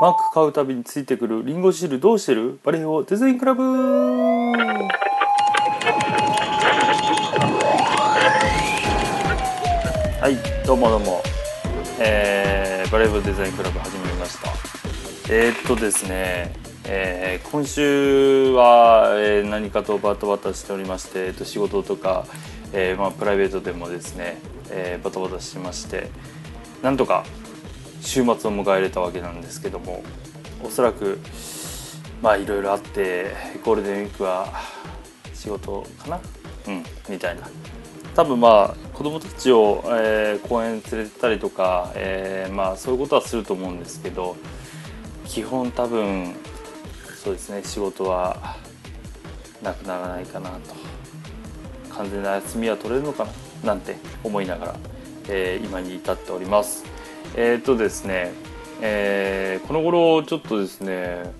マーク買うたびについてくるリンゴ汁どうしてる？バレエオデザインクラブ。はいどうもどうも、えー、バレーボールデザインクラブ始まりました。えー、っとですね、えー、今週は、えー、何かとバタバタしておりまして、えっと、仕事とか、えーまあ、プライベートでもですね、えー、バタバタしてましてなんとか週末を迎えれたわけなんですけどもおそらくまあいろいろあってゴールデンウィークは仕事かな？うんみたいな。多分まあ子供たちを、えー、公園連れてたりとか、えー、まあそういうことはすると思うんですけど基本多分そうですね仕事はなくならないかなと。完全な休みは取れるのかな？なんて思いながら、えー、今に至っております。えっ、とですね、えー、この頃ちょっとですね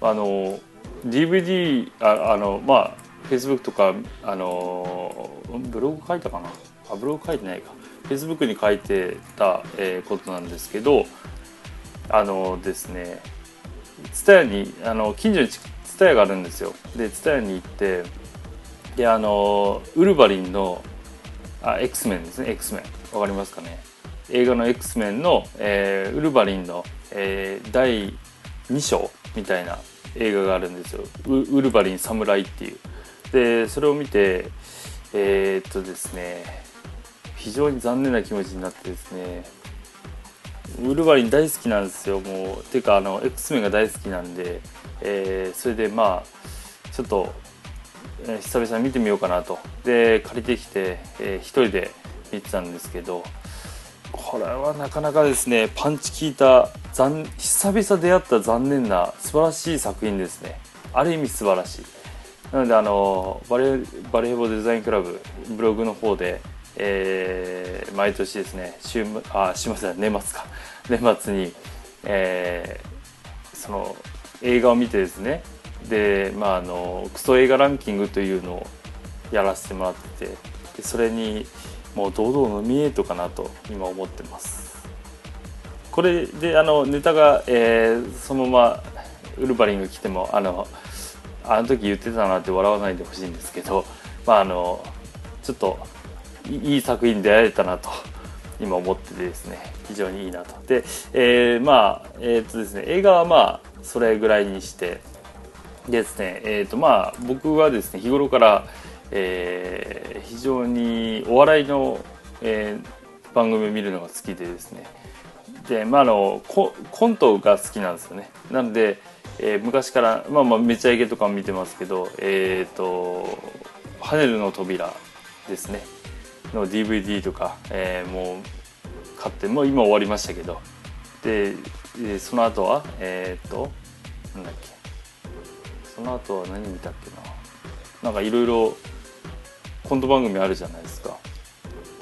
あの DVD ああのまあ Facebook とかあのブログ書いたかな？あブログ書いてないか。Facebook に書いてた、えー、ことなんですけどあのですね蔦屋にあの近所に蔦屋があるんですよ。で蔦屋に行ってであのウルヴァリンのあ X メンですね X メンわかりますかね？映画の X メンの、えー、ウルヴァリンの、えー、第2章みたいな映画があるんですよ。ウルヴァリン侍っていう。でそれを見てえー、っとですね非常に残念な気持ちになってですねウルヴァリン大好きなんですよ。もうていうかあの X メンが大好きなんで、えー、それでまあちょっと、え、久々に見てみようかなと。で借りてきて、えー、一人で見てたんですけどこれはなかなかですねパンチ効いた残久々出会った残念な素晴らしい作品ですね。ある意味素晴らしい。なのであのバレバレーボデザインクラブブログの方で、えー、毎年ですね週あすいません年末か。年末に、えー、その映画を見てですねでまああのクソ映画ランキングというのをやらせてもらってでそれにもう堂々ノミネートかなと今思ってます。これであのネタが、えー、そのままウルヴァリンが来てもあのあの時言ってたなって笑わないでほしいんですけどまああのちょっといい作品に出会えたなと今思っててですね非常にいいなと。で、えー、まあえっ、とですね映画はまあそれぐらいにしてですねえっ、とまあ僕はですね日頃からえー、非常にお笑いの、えー、番組を見るのが好きでですね。で、まあ、あのコントが好きなんですよね。なので、えー、昔から、まあ、まあめちゃイケとか見てますけど「えーと、ハネルの扉」ですね。の DVD とか、えー、もう買ってもう今終わりましたけど。ででその後はえっ、ー、となんだっけ。その後は何見たっけな。なんかいろいろコント番組あるじゃないですか。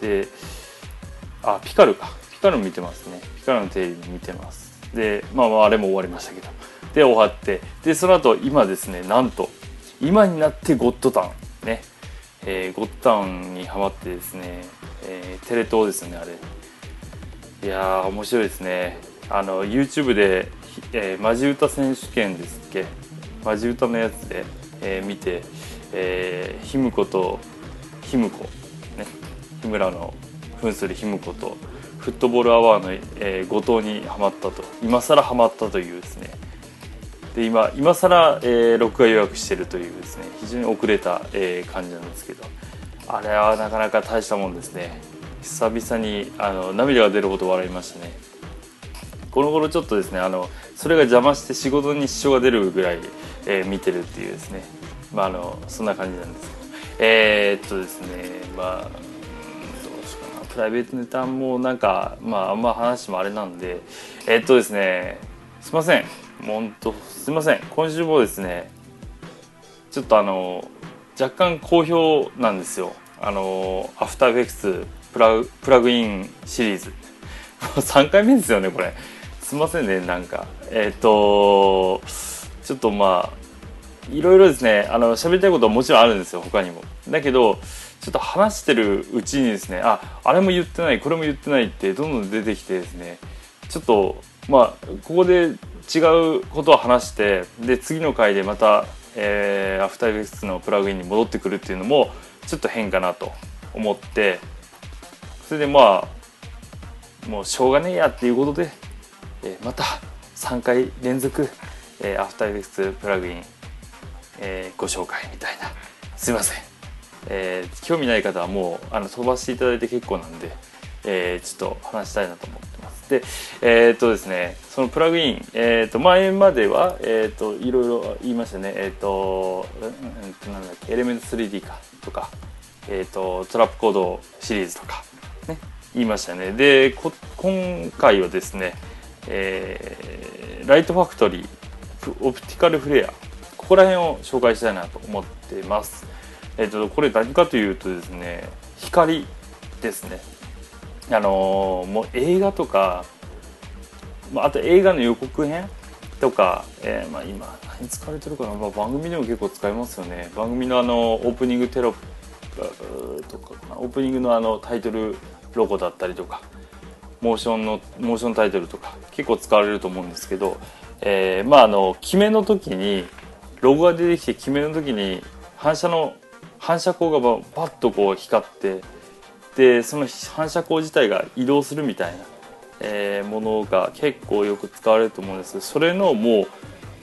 であピカルか。ピカル見てますね。ピカルのテレビ見てます。でまあまああれも終わりましたけど。で終わって。でその後今ですねなんと今になってゴッドタウン。ね、えー、ゴッドタウンにハマってですね、えー、テレ東ですねあれ。いや面白いですね。あの YouTube で、えー、マジ歌選手権ですっけ？マジ歌のやつで、えー、見て、えー、ヒムコとひむこ、ね、日村の扮するひむことフットボールアワーの、えー、後藤にはまったと今更はまったというですね。で今今更、えー、録画予約してるというですね非常に遅れた、えー、感じなんですけどあれはなかなか大したもんですね。久々にあの涙が出るほど笑いましたね。この頃ちょっとですねあのそれが邪魔して仕事に支障が出るぐらい、えー、見てるっていうですね。まああのそんな感じなんですけど。えー、っとですねまあどうしようかな。プライベートネタもなんかまああんま話もあれなんでえー、っとですねすいません。もうほんとすいません。今週もですねちょっとあの若干好評なんですよ。あのアフターエフェクツプラプラグインシリーズ。もう3回目ですよねこれ。すいませんねなんか。えっ、とちょっとまあいろいろですねあの喋りたいことはもちろんあるんですよ他にも。だけどちょっと話してるうちにですねああれも言ってないこれも言ってないってどんどん出てきてですねちょっとまあここで違うことを話してで次の回でまた、えー、アフターエフェクツのプラグインに戻ってくるっていうのもちょっと変かなと思ってそれでまあもうしょうがねえやっていうことで、えー、また3回連続、えー、アフターエフェクツプラグイン、えー、ご紹介みたいなすいません、えー、興味ない方はもうあの飛ばしていただいて結構なんで、えー、ちょっと話したいなと思ってます。で、え、っとですね、そのプラグイン、え、っと前までは、え、っといろいろ言いましたね、えっと、うんなんだっけ、エレメント 3D かとか、えっと、トラップコードシリーズとか、ね、言いましたね。で、今回はですね、えー、ライトファクトリー、オプティカルフレア、ここら辺を紹介したいなと思っています。えっと、これ何かというとですね、光ですね。あのー、もう映画とか、まあ、あと映画の予告編とか、えー、まあ、今何使われてるかな、まあ、番組でも結構使いますよね番組のあのオープニングテロップとかオープニングのあのタイトルロゴだったりとかモーションのモーションタイトルとか結構使われると思うんですけど、えー、まああの決めの時にロゴが出てきて決めの時に反射の反射光がパッとこう光ってでその反射光自体が移動するみたいな、えー、ものが結構よく使われると思うんですけどそれのもう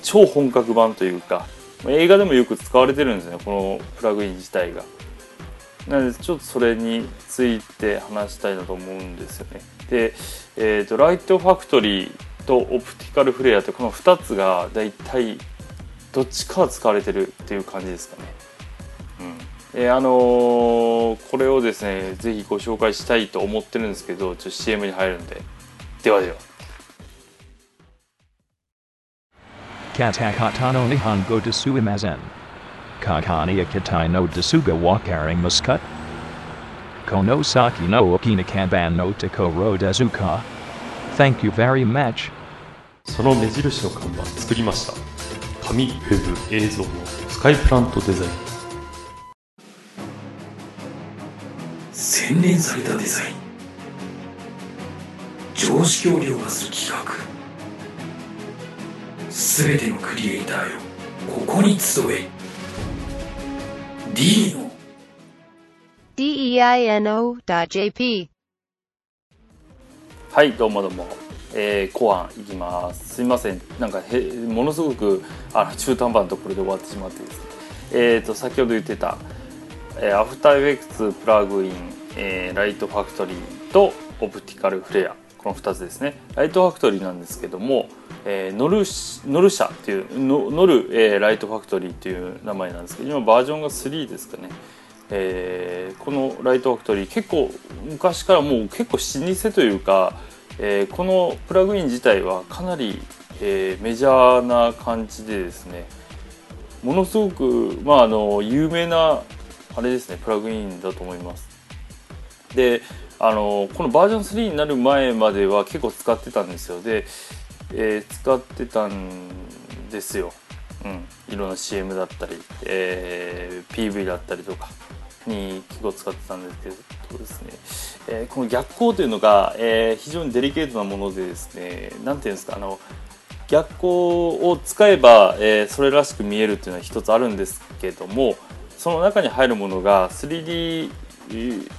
超本格版というか映画でもよく使われてるんですねこのプラグイン自体が。なのでちょっとそれについて話したいなと思うんですよね。で、えーと、ライトファクトリーとオプティカルフレアってこの2つがだいたいどっちか使われてるっていう感じですかね。えー、あのー、これをですねぜひご紹介したいと思ってるんですけどちょっと CM に入るんで。ではでは。カタカタの日本語ですいませんカカニアキタイのですがわかりますかこの先のカバンのところですか Thank you very much. その目印の看板作りました紙、ウェブ、映像のスカイプラントデザイン。洗練されたデザイン常識を凌駕する企画。すべてのクリエイターよ。ここに集え。D の deino.jp はいどうもどうも、えー、後半いきます。すいません。なんかへものすごくあの中途半端なところで終わってしまってですね。えっ、ー、と先ほど言ってたえー、アフターエフェクツプラグイン、えー、ライトファクトリーとオプティカルフレア。この2つですね。ライトファクトリーなんですけども、えー、ノルノル社っていうノノル、えー、ライトファクトリーっていう名前なんですけど今バージョンが3ですかね、えー、このライトファクトリー結構昔からもう結構老舗というか、えー、このプラグイン自体はかなり、えー、メジャーな感じでですねものすごく、まあ、あの有名なあれですねプラグインだと思います。であのこのバージョン3になる前までは結構使ってたんですよ。で、えー、使ってたんですよ、うん、いろんな CM だったり、えー、PV だったりとかに結構使ってたんですけどですね、えー、この逆光というのが、えー、非常にデリケートなものでですね何ていうんですかあの逆光を使えば、えー、それらしく見えるっていうのは一つあるんですけどもその中に入るものが 3D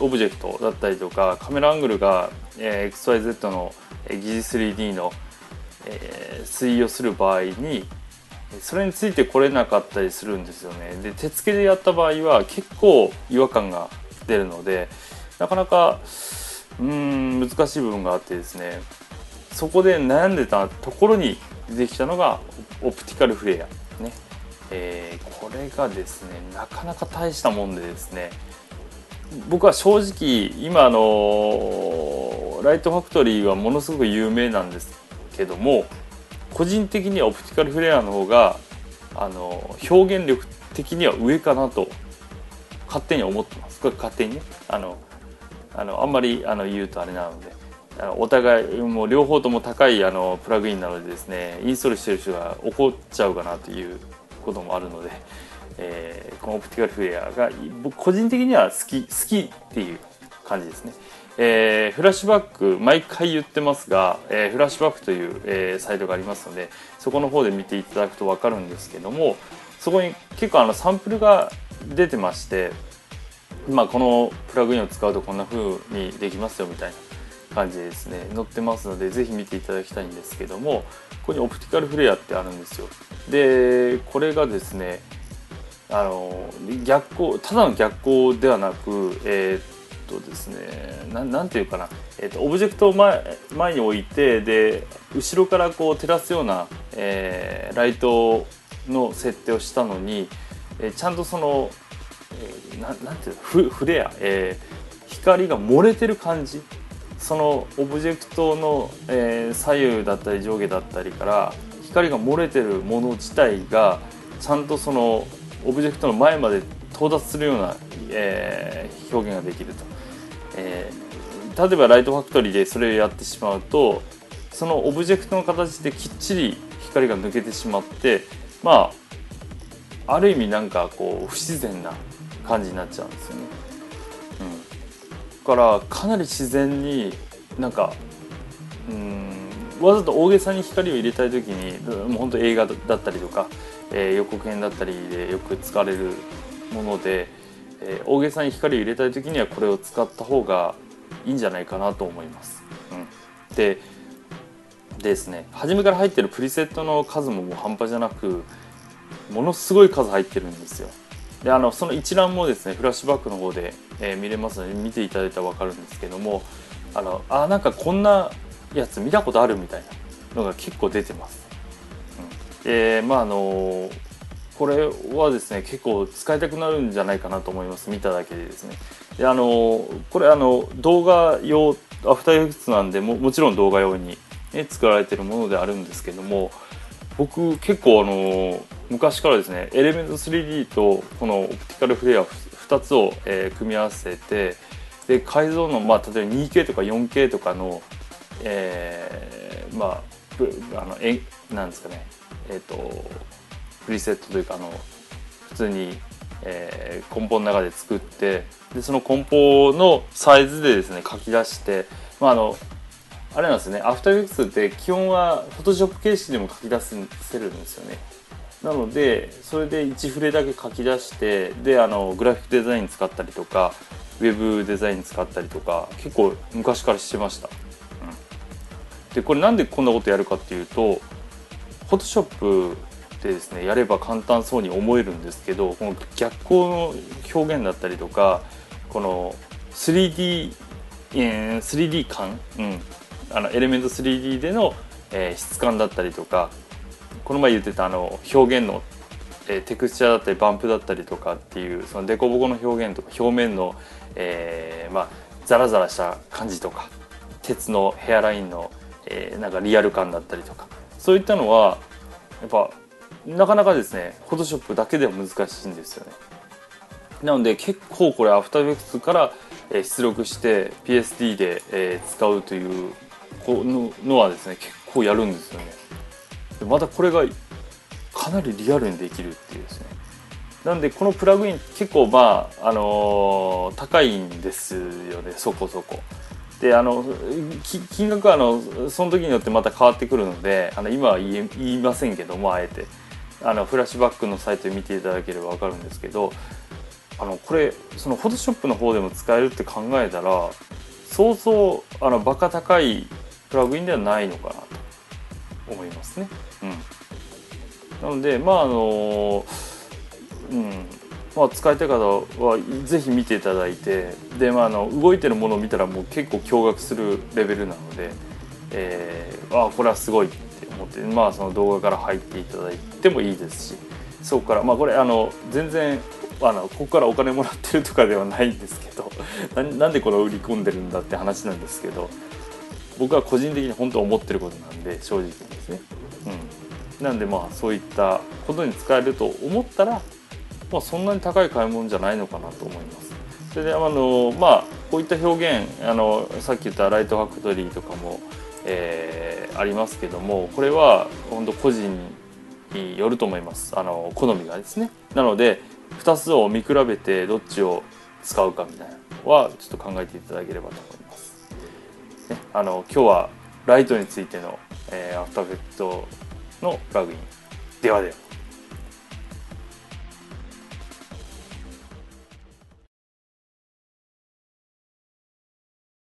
オブジェクトだったりとかカメラアングルが、え XYZ の疑似 3D の、え推移をする場合にそれについてこれなかったりするんですよね。で手付けでやった場合は結構違和感が出るのでなかなかうん難しい部分があってですねそこで悩んでたところに出てきたのがオプティカルフレア。ね。えー、これがですねなかなか大したもんでですね僕は正直今あのライトファクトリーはものすごく有名なんですけども個人的にはオプティカルフレアの方があの表現力的には上かなと勝手に思ってます。これ勝手にね。あのあのあんまりあの言うとあれなのでお互いもう両方とも高いあのプラグインなのでですねインストールしてる人が怒っちゃうかなということもあるので、えー、このオプティカルフレアが僕個人的には好き好きっていう感じですね。えーフラッシュバック毎回言ってますが、えーフラッシュバックという、えサイトがありますのでそこの方で見ていただくと分かるんですけどもそこに結構あのサンプルが出てまして、まあ、このプラグインを使うとこんな風にできますよみたいな感じでですね。載ってますのでぜひ見ていただきたいんですけどもここにオプティカルフレアってあるんですよ。でこれがですねあの逆光ただの逆光ではなくえーっとですねなんなんていうかな、えーっとオブジェクトを前前に置いてで後ろからこう照らすような、えーライトの設定をしたのに、えちゃんとその、えーななんていうのフフレア、えー光が漏れてる感じ。そのオブジェクトの、えー左右だったり上下だったりから光が漏れてるもの自体がちゃんとそのオブジェクトの前まで到達するような、えー表現ができると、えー例えばライトファクトリーでそれをやってしまうとそのオブジェクトの形できっちり光が抜けてしまってまあある意味なんかこう不自然な感じになっちゃうんですよね。うん、からかなり自然になんかうんわざと大げさに光を入れたい時にもう本当映画だったりとか、えー予告編だったりでよく使われるもので、えー大げさに光を入れたい時にはこれを使った方がいいんじゃないかなと思います。うん、でですね初めから入ってるプリセットの数ももう半端じゃなくものすごい数入ってるんですよ。であのその一覧もですねフラッシュバックの方で、えー見れますので見ていただいたら分かるんですけどもあのあなんかこんなやつ見たことあるみたいなのが結構出てます。うん、でまああのこれはですね結構使いたくなるんじゃないかなと思います見ただけでですね。であのこれあの動画用アフターエフェクツなんでももちろん動画用に、ね、作られてるものであるんですけども僕結構あの昔からですねエレメント 3D とこのオプティカルフレア2つを、えー組み合わせてで解像の、まあ、例えば 2K とか 4K とかの、えーまああのえなんですかねえっ、とプリセットというかあの普通に、えー、コンポの中で作ってでそのコンポのサイズでですね書き出して、まあ、あのあれなんですねアフターエフェクツって基本はフォトショップ形式でも書き出せるんですよね。なのでそれで1フレだけ書き出してであのグラフィックデザイン使ったりとかウェブデザイン使ったりとか結構昔からしてました、うん、でこれなんでこんなことやるかっていうとフォトショップでですねやれば簡単そうに思えるんですけどこの逆光の表現だったりとかこの 3D, 3D 感、うん、あのエレメント 3D での、え質感だったりとかこの前言ってたあの表現の、えーテクスチャーだったりバンプだったりとかっていうその凸凹の表現とか表面の、えーまあ、ザラザラした感じとか鉄のヘアラインの、えーなんかリアル感だったりとかそういったのはやっぱなかなかですねフォトショップだけでは難しいんですよね。なので結構これアフターエフェクツから、出力して PSD で、使うというのはですね結構やるんですよね。またこれがかなりリアルにできるっていうですね。なんでこのプラグイン結構まああの高いんですよねそこそこ。であの金額はあのその時によってまた変わってくるのであの今は言いませんけどもあえて。あのフラッシュバックのサイトで見ていただければ分かるんですけどあのこれそのフォトショップの方でも使えるって考えたらそうそうあのバカ高いプラグインではないのかなと思いますね。なのでまああのうんまあ、使いたい方はぜひ見ていただいてで、まあ、あの動いてるものを見たらもう結構驚愕するレベルなので、えー、あこれはすごいって思って、まあ、その動画から入っていただいてもいいですしそこから、まあ、これあの全然あのここからお金もらってるとかではないんですけど なんでこれを売り込んでるんだって話なんですけど僕は個人的に本当思ってることなんで正直ですね。なんでまあそういったことに使えると思ったら、まあ、そんなに高い買い物じゃないのかなと思います。それであのまあこういった表現あのさっき言ったライトファクトリーとかも、えー、ありますけどもこれは本当個人によると思いますあの好みがですね。なので2つを見比べてどっちを使うかみたいなのはちょっと考えていただければと思います。ね、あの今日はライトについての、えー、アフターフェクトのプラグインではでは